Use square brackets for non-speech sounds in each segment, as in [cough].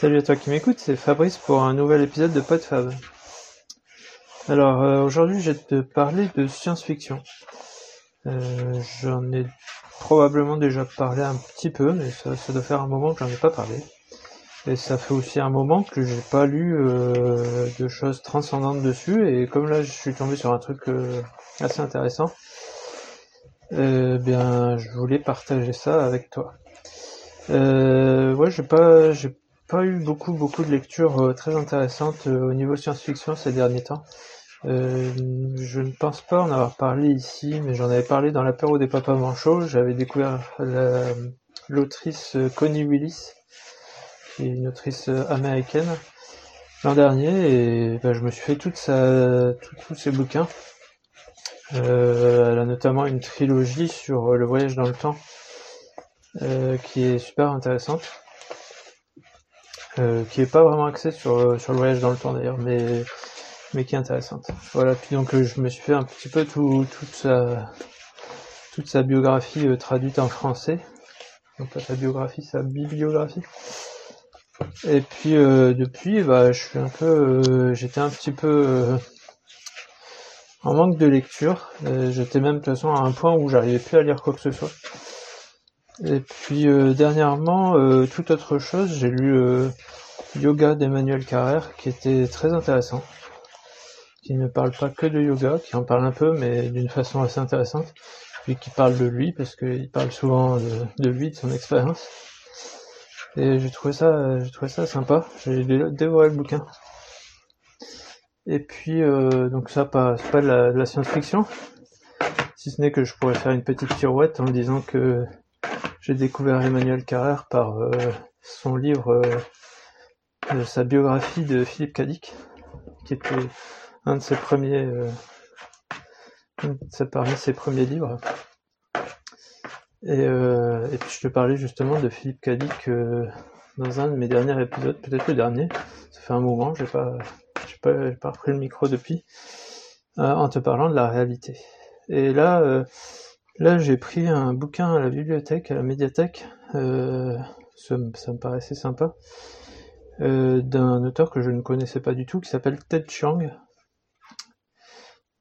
Salut à toi qui m'écoute, c'est Fabrice pour un nouvel épisode de PodFab. Alors euh, aujourd'hui je vais te parler de science-fiction. Euh, j'en ai probablement déjà parlé un petit peu, mais ça, doit faire un moment que j'en ai pas parlé. Et ça fait aussi un moment que j'ai pas lu euh, de choses transcendantes dessus, et comme là je suis tombé sur un truc assez intéressant, bien je voulais partager ça avec toi. ouais, j'ai pas, j'ai pas eu beaucoup beaucoup de lectures euh, très intéressantes euh, au niveau science-fiction ces derniers temps. Euh, je ne pense pas en avoir parlé ici, mais j'en avais parlé dans l'apéro des papas manchots. J'avais découvert l'autrice Connie Willis, qui est une autrice américaine, l'an dernier, et ben, je me suis fait toute sa, tous ses bouquins. elle a notamment une trilogie sur le voyage dans le temps, qui est super intéressante. Euh, qui est pas vraiment axée sur, euh, sur le voyage dans le temps d'ailleurs, mais, mais qui est intéressante. Voilà, puis donc euh, je me suis fait un petit peu tout, toute, sa, toute sa biographie traduite en français. Donc pas sa biographie, sa bibliographie. Et puis depuis, bah, je suis un peu, j'étais un petit peu en manque de lecture. j'étais même de toute façon à un point où j'arrivais plus à lire quoi que ce soit. Et puis euh, dernièrement, euh, toute autre chose, j'ai lu euh, Yoga d'Emmanuel Carrère, qui était très intéressant, qui ne parle pas que de yoga, qui en parle un peu, mais d'une façon assez intéressante, puis qui parle de lui, parce qu'il parle souvent de, lui, de son expérience. Et j'ai trouvé ça, j'ai trouvé ça sympa. J'ai dévoré le bouquin. Et puis donc ça, pas, pas de la, de la science-fiction, si ce n'est que je pourrais faire une petite pirouette en disant que j'ai découvert Emmanuel Carrère par euh, son livre, euh, sa biographie de Philippe Cadic, qui était un de ses premiers, euh, parmi ses premiers livres. Et, et, puis je te parlais justement de Philippe Cadic dans un de mes derniers épisodes, peut-être le dernier. Ça fait un moment, j'ai pas, j'ai pas, pas repris le micro depuis, en te parlant de la réalité. Et là, Là, j'ai pris un bouquin à la bibliothèque, à la médiathèque, euh, ça, me paraissait sympa, euh, d'un auteur que je ne connaissais pas du tout, qui s'appelle Ted Chiang,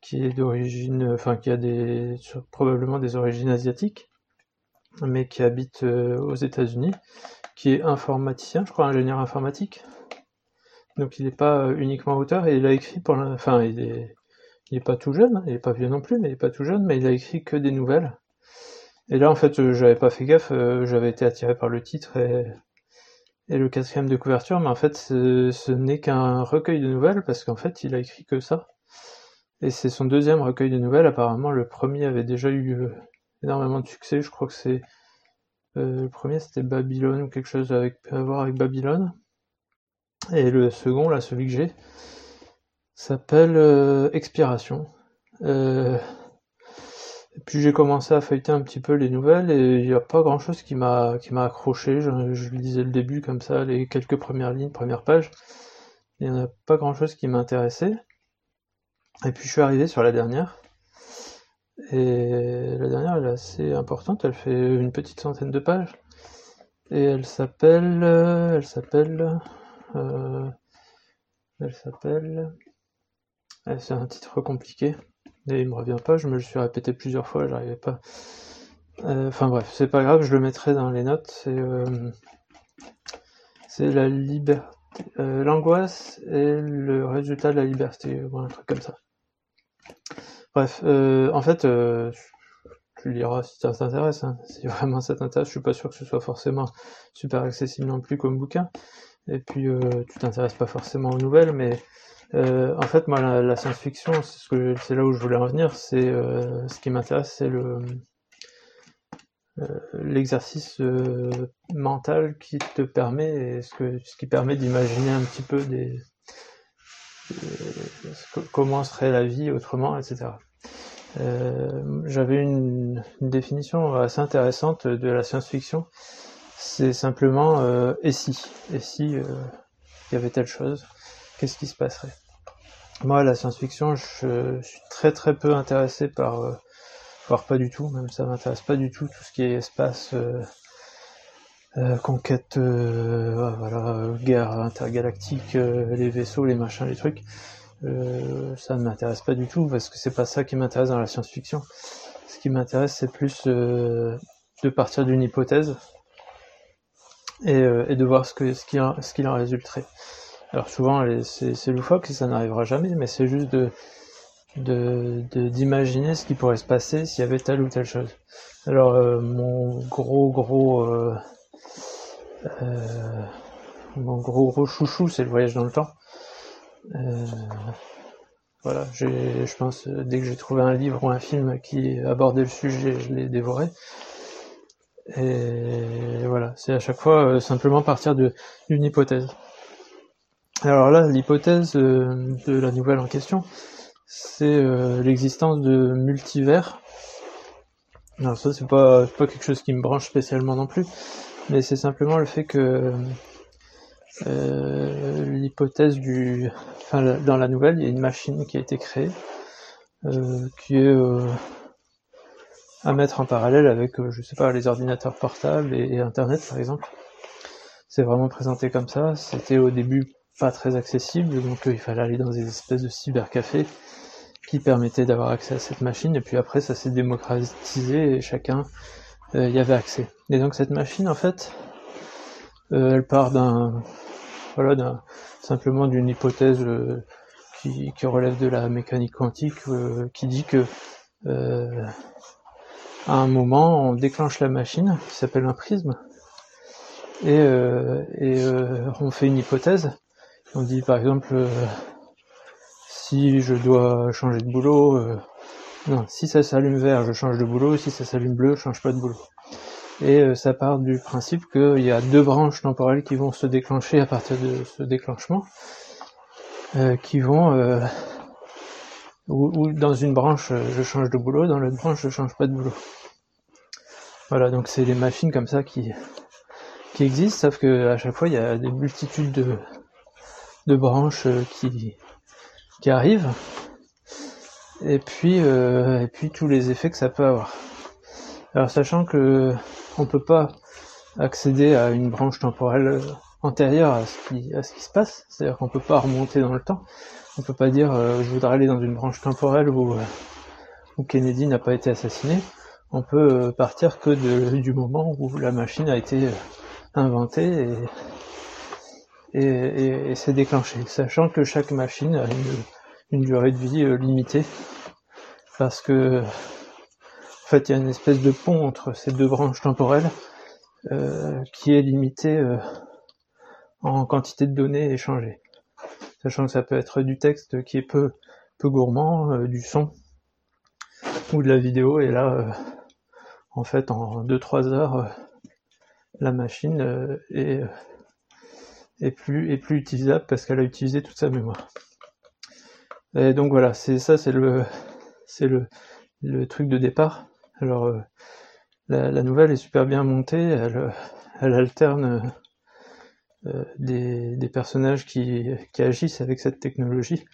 qui est d'origine, enfin qui a probablement des origines asiatiques, mais qui habite euh, aux États-Unis, qui est informaticien, je crois ingénieur informatique. Donc il n'est pas uniquement auteur et il a écrit pour, la, enfin il est il est pas tout jeune, hein, il est pas vieux non plus, mais il est pas tout jeune, mais il a écrit que des nouvelles. Et là, en fait, euh, j'avais pas fait gaffe, euh, j'avais été attiré par le titre et, le quatrième de couverture, mais en fait, ce, n'est qu'un recueil de nouvelles parce qu'en fait, il a écrit que ça. Et c'est son deuxième recueil de nouvelles. Apparemment, le premier avait déjà eu euh, énormément de succès. Je crois que c'est le premier, c'était Babylone ou quelque chose avec, à voir avec Babylone. Et le second, là, celui que j'ai, s'appelle euh, Expiration. Euh, et puis j'ai commencé à feuilleter un petit peu les nouvelles et il n'y a pas grand chose qui m'a qui m'a accroché. Je, je, lisais le début comme ça, les quelques premières lignes, premières pages. Il n'y en a pas grand chose qui m'intéressait. Et puis je suis arrivé sur la dernière. Et la dernière elle est assez importante, elle fait une petite centaine de pages. Et elle s'appelle. Elle s'appelle. Euh, elle s'appelle. C'est un titre compliqué. Et il me revient pas, je me le suis répété plusieurs fois, j'arrivais pas. Euh, enfin bref, c'est pas grave, je le mettrai dans les notes. C'est euh, la liberté, euh, l'angoisse et le résultat de la liberté, ou un truc comme ça. Bref, en fait, tu liras si ça t'intéresse. Hein. Si vraiment ça t'intéresse, je suis pas sûr que ce soit forcément super accessible non plus comme bouquin. Et puis, tu t'intéresses pas forcément aux nouvelles, mais euh, en fait, moi, la, science-fiction, c'est là où je voulais en venir. C'est euh, ce qui m'intéresse, c'est euh, l'exercice mental qui te permet, ce qui permet d'imaginer un petit peu des, comment serait la vie autrement, etc. J'avais une, une, définition assez intéressante de la science-fiction. C'est simplement et si, et si il y avait telle chose qu'est-ce qui se passerait? Moi, la science-fiction, je suis très très peu intéressé par, euh, voire pas du tout, même ça m'intéresse pas du tout tout ce qui est espace, euh, conquête, voilà, guerre intergalactique, les vaisseaux, les machins, les trucs. ça ne m'intéresse pas du tout parce que c'est pas ça qui m'intéresse dans la science-fiction. Ce qui m'intéresse, c'est plus de partir d'une hypothèse et, de voir ce ce qui, ce qu'il en résulterait. Alors souvent, c'est loufoque et ça n'arrivera jamais, mais c'est juste de d'imaginer ce qui pourrait se passer s'il y avait telle ou telle chose. Alors euh, mon gros gros euh, euh, mon gros gros chouchou c'est le voyage dans le temps. voilà, je pense dès que j'ai trouvé un livre ou un film qui abordait le sujet, je l'ai dévoré. Et voilà, c'est à chaque fois simplement partir d'une hypothèse. Alors là, l'hypothèse euh, de la nouvelle en question, c'est euh, l'existence de multivers. Alors ça, c'est pas, pas quelque chose qui me branche spécialement non plus, mais c'est simplement le fait que euh, l'hypothèse du... Enfin, dans la nouvelle, il y a une machine qui a été créée, qui est à mettre en parallèle avec, je sais pas, les ordinateurs portables et Internet, par exemple. C'est vraiment présenté comme ça. C'était au début pas très accessible, donc euh, il fallait aller dans des espèces de cybercafés qui permettaient d'avoir accès à cette machine, et puis après ça s'est démocratisé et chacun euh, y avait accès. Et donc cette machine en fait, euh, elle part d'un voilà d'un simplement d'une hypothèse qui, qui, relève de la mécanique quantique qui dit que à un moment on déclenche la machine qui s'appelle un prisme et, et on fait une hypothèse on dit par exemple euh, si je dois changer de boulot, euh, non, si ça s'allume vert, je change de boulot, si ça s'allume bleu, je change pas de boulot. Et euh, ça part du principe qu'il y a deux branches temporelles qui vont se déclencher à partir de ce déclenchement, qui vont ou, dans une branche je change de boulot, dans l'autre branche je change pas de boulot. Voilà, donc c'est les machines comme ça qui qui existent, sauf que à chaque fois il y a des multitudes de de branches euh, qui, qui arrivent et puis euh, et puis tous les effets que ça peut avoir. Alors sachant que on peut pas accéder à une branche temporelle antérieure à ce qui à ce qui se passe, c'est-à-dire qu'on peut pas remonter dans le temps. On peut pas dire euh, je voudrais aller dans une branche temporelle où où Kennedy n'a pas été assassiné. On peut partir que du moment où la machine a été inventée et, et, c'est déclenché, sachant que chaque machine a une, durée de vie euh, limitée, parce que en fait il y a une espèce de pont entre ces deux branches temporelles euh, qui est limitée euh, en quantité de données échangées, sachant que ça peut être du texte qui est peu peu gourmand, du son ou de la vidéo, et là en fait en 2-3 heures la machine est est plus, est plus utilisable parce qu'elle a utilisé toute sa mémoire. Et donc voilà, c'est ça, c'est le, c'est le, le truc de départ. Alors euh, la, nouvelle est super bien montée, elle, elle alterne euh, des, des, personnages qui, qui, agissent avec cette technologie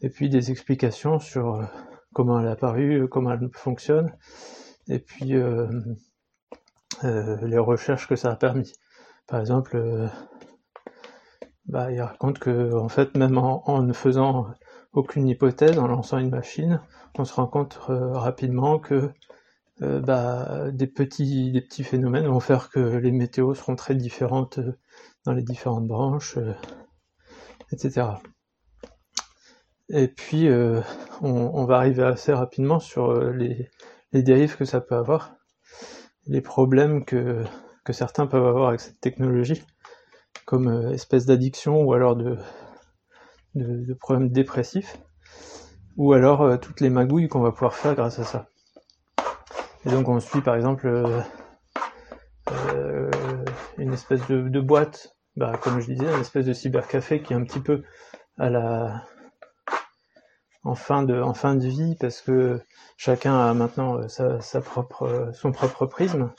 et puis des explications sur euh, comment elle est apparue, comment elle fonctionne et puis les recherches que ça a permis. Par exemple, bah, il raconte que en fait même en, ne faisant aucune hypothèse, en lançant une machine, on se rend compte euh, rapidement que euh, bah, des petits phénomènes vont faire que les météos seront très différentes euh, dans les différentes branches, etc. Et puis on, va arriver assez rapidement sur les, dérives que ça peut avoir, les problèmes que certains peuvent avoir avec cette technologie comme euh, espèce d'addiction ou alors de, de, problèmes dépressifs, ou alors euh, toutes les magouilles qu'on va pouvoir faire grâce à ça. Et donc on suit par exemple euh, une espèce de, boîte, bah, comme je disais, une espèce de cybercafé qui est un petit peu à la en fin de en fin de vie parce que chacun a maintenant sa, sa propre son propre prisme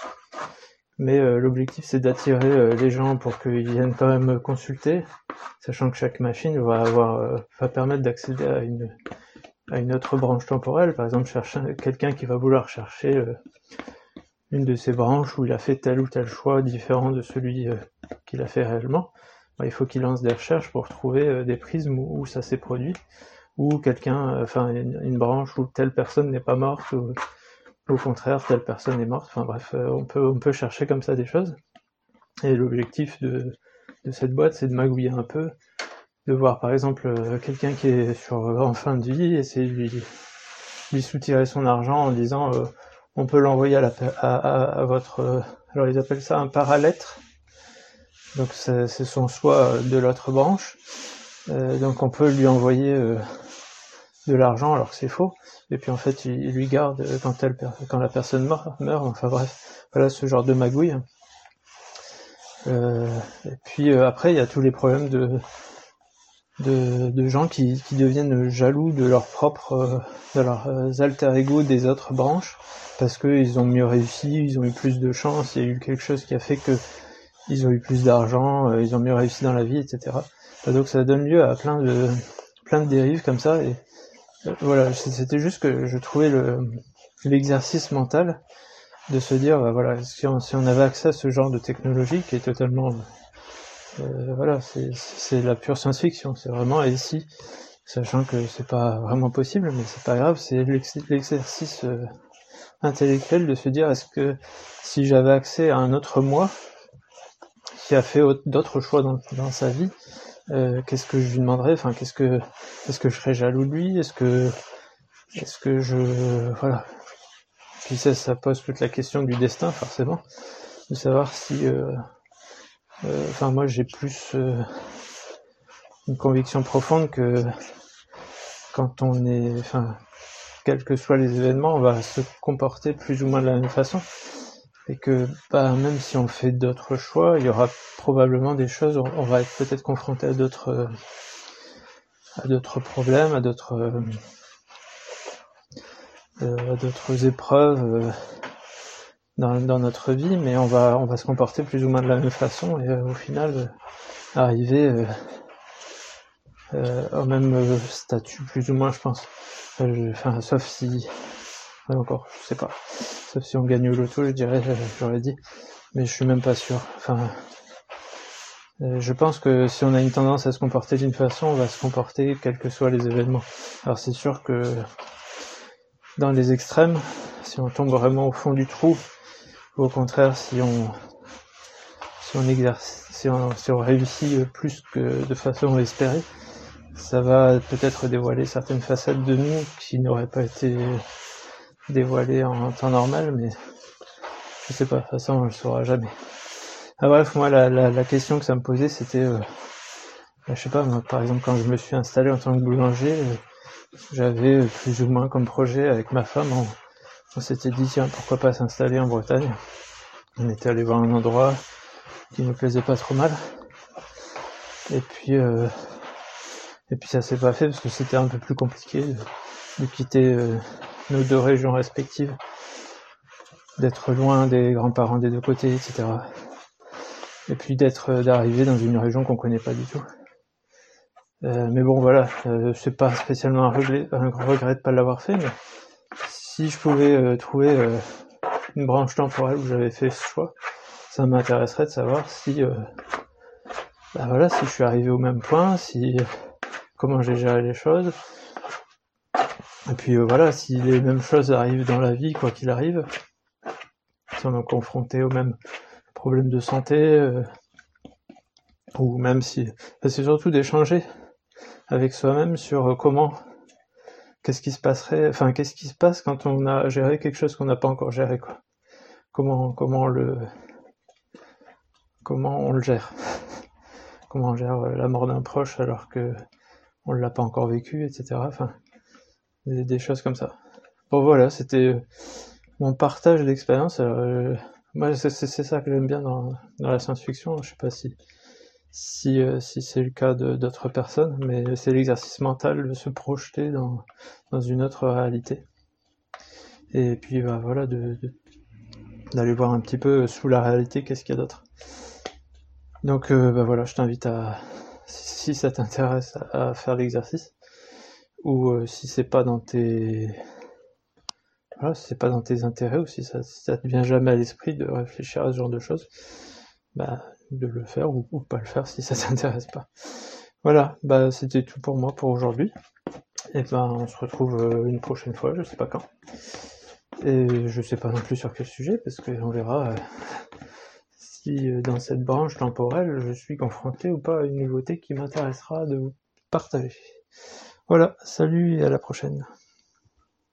mais euh, l'objectif c'est d'attirer euh, les gens pour qu'ils viennent quand même consulter, sachant que chaque machine va avoir euh, va permettre d'accéder à une à une autre branche temporelle, par exemple chercher quelqu'un qui va vouloir chercher une de ces branches où il a fait tel ou tel choix différent de celui qu'il a fait réellement, bah, il faut qu'il lance des recherches pour trouver des prismes où, ça s'est produit, ou quelqu'un, enfin une, branche où telle personne n'est pas morte, au contraire telle personne est morte. Enfin bref, on peut on peut chercher comme ça des choses. Et l'objectif de, de cette boîte, c'est de magouiller un peu, de voir par exemple euh, quelqu'un qui est sur en fin de vie, essayer de lui, lui soutirer son argent en disant euh, on peut l'envoyer à, la, à, à, votre euh, alors ils appellent ça un paralettre donc c'est son choix de l'autre branche donc on peut lui envoyer de l'argent alors que c'est faux et puis en fait il, lui garde quand elle quand la personne meurt, meurt enfin bref voilà ce genre de magouille euh, et puis euh, après, il y a tous les problèmes de, de, gens qui, qui, deviennent jaloux de leur propre, euh, de leurs alter ego des autres branches parce qu'ils ont mieux réussi, ils ont eu plus de chance, il y a eu quelque chose qui a fait que ils ont eu plus d'argent, ils ont mieux réussi dans la vie, etc. donc ça donne lieu à plein de plein de dérives comme ça. Voilà, c'était juste que je trouvais le l'exercice mental de se dire, bah, voilà, si on, avait accès à ce genre de technologie qui est totalement, euh, voilà, c'est la pure science-fiction, c'est vraiment ici, sachant que c'est pas vraiment possible, mais c'est pas grave, c'est l'exercice euh, intellectuel de se dire, est-ce que si j'avais accès à un autre moi qui a fait d'autres choix dans, sa vie, euh, qu'est-ce que je lui demanderais, enfin, qu'est-ce que, est-ce que je serais jaloux de lui, est-ce que, est-ce que je, voilà, puis ça, ça pose toute la question du destin, forcément, de savoir si, euh, euh, enfin moi j'ai plus une conviction profonde que quand on est, enfin, quels que soient les événements, on va se comporter plus ou moins de la même façon. Et que bah, même si on fait d'autres choix, il y aura probablement des choses, on va être peut-être confronté à d'autres à d'autres problèmes, à d'autres euh, d'autres épreuves euh, dans, dans, notre vie, mais on va on va se comporter plus ou moins de la même façon et euh, au final arriver au même statut plus ou moins, je pense. Enfin, sauf si encore, je sais pas. Sauf si on gagne au loto, je dirais, j'aurais dit, mais je suis même pas sûr. Enfin, je pense que si on a une tendance à se comporter d'une façon, on va se comporter quels que soient les événements. Alors c'est sûr que dans les extrêmes, si on tombe vraiment au fond du trou, ou au contraire si on si on exerce si on, si on réussit plus que de façon espérée, ça va peut-être dévoiler certaines facettes de nous qui n'auraient pas été dévoilées en temps normal, mais je sais pas, de toute façon on le saura jamais. Ah bref, moi la, la, la question que ça me posait c'était euh, je sais pas, moi, par exemple quand je me suis installé en tant que boulanger, euh, j'avais plus ou moins comme projet avec ma femme, on, s'était dit tiens pourquoi pas s'installer en Bretagne? On était allé voir un endroit qui nous plaisait pas trop mal. Et puis euh, et puis ça s'est pas fait parce que c'était un peu plus compliqué de, quitter euh, nos deux régions respectives, d'être loin des grands-parents des deux côtés, etc. Et puis d'être euh, d'arriver dans une région qu'on connaît pas du tout. Euh, mais bon, voilà, euh, c'est pas spécialement un regret, un regret de pas l'avoir fait, mais si je pouvais euh, trouver une branche temporelle où j'avais fait ce choix, ça m'intéresserait de savoir si, bah voilà, si je suis arrivé au même point, si comment j'ai géré les choses, et puis voilà, si les mêmes choses arrivent dans la vie, quoi qu'il arrive, si on est confronté aux mêmes problèmes de santé, ou même si, c'est surtout d'échanger avec soi-même sur euh, comment, qu'est-ce qui se passerait, enfin qu'est-ce qui se passe quand on a géré quelque chose qu'on n'a pas encore géré, quoi. Comment, comment le, comment on le gère, comment on gère euh, la mort d'un proche alors que on l'a pas encore vécu, etc. Enfin, des, choses comme ça. Bon voilà, c'était euh, mon partage d'expérience. moi, c'est ça que j'aime bien dans, la science-fiction. Je sais pas si si, euh, si c'est le cas d'autres personnes, mais c'est l'exercice mental de se projeter dans, dans une autre réalité. Et puis bah, voilà, d'aller voir un petit peu sous la réalité qu'est-ce qu'il y a d'autre. Donc euh, bah voilà, je t'invite à, si, ça t'intéresse, à, faire l'exercice, ou euh, si c'est pas dans tes voilà, si c'est pas dans tes intérêts ou si ça, ça te vient jamais à l'esprit de réfléchir à ce genre de choses, bah, de le faire ou, pas le faire si ça [laughs] t'intéresse pas. Voilà, bah c'était tout pour moi pour aujourd'hui. Et ben on se retrouve euh, une prochaine fois, je sais pas quand. Et je sais pas non plus sur quel sujet, parce qu'on verra euh, si dans cette branche temporelle je suis confronté ou pas à une nouveauté qui m'intéressera de vous partager. Voilà, salut et à la prochaine.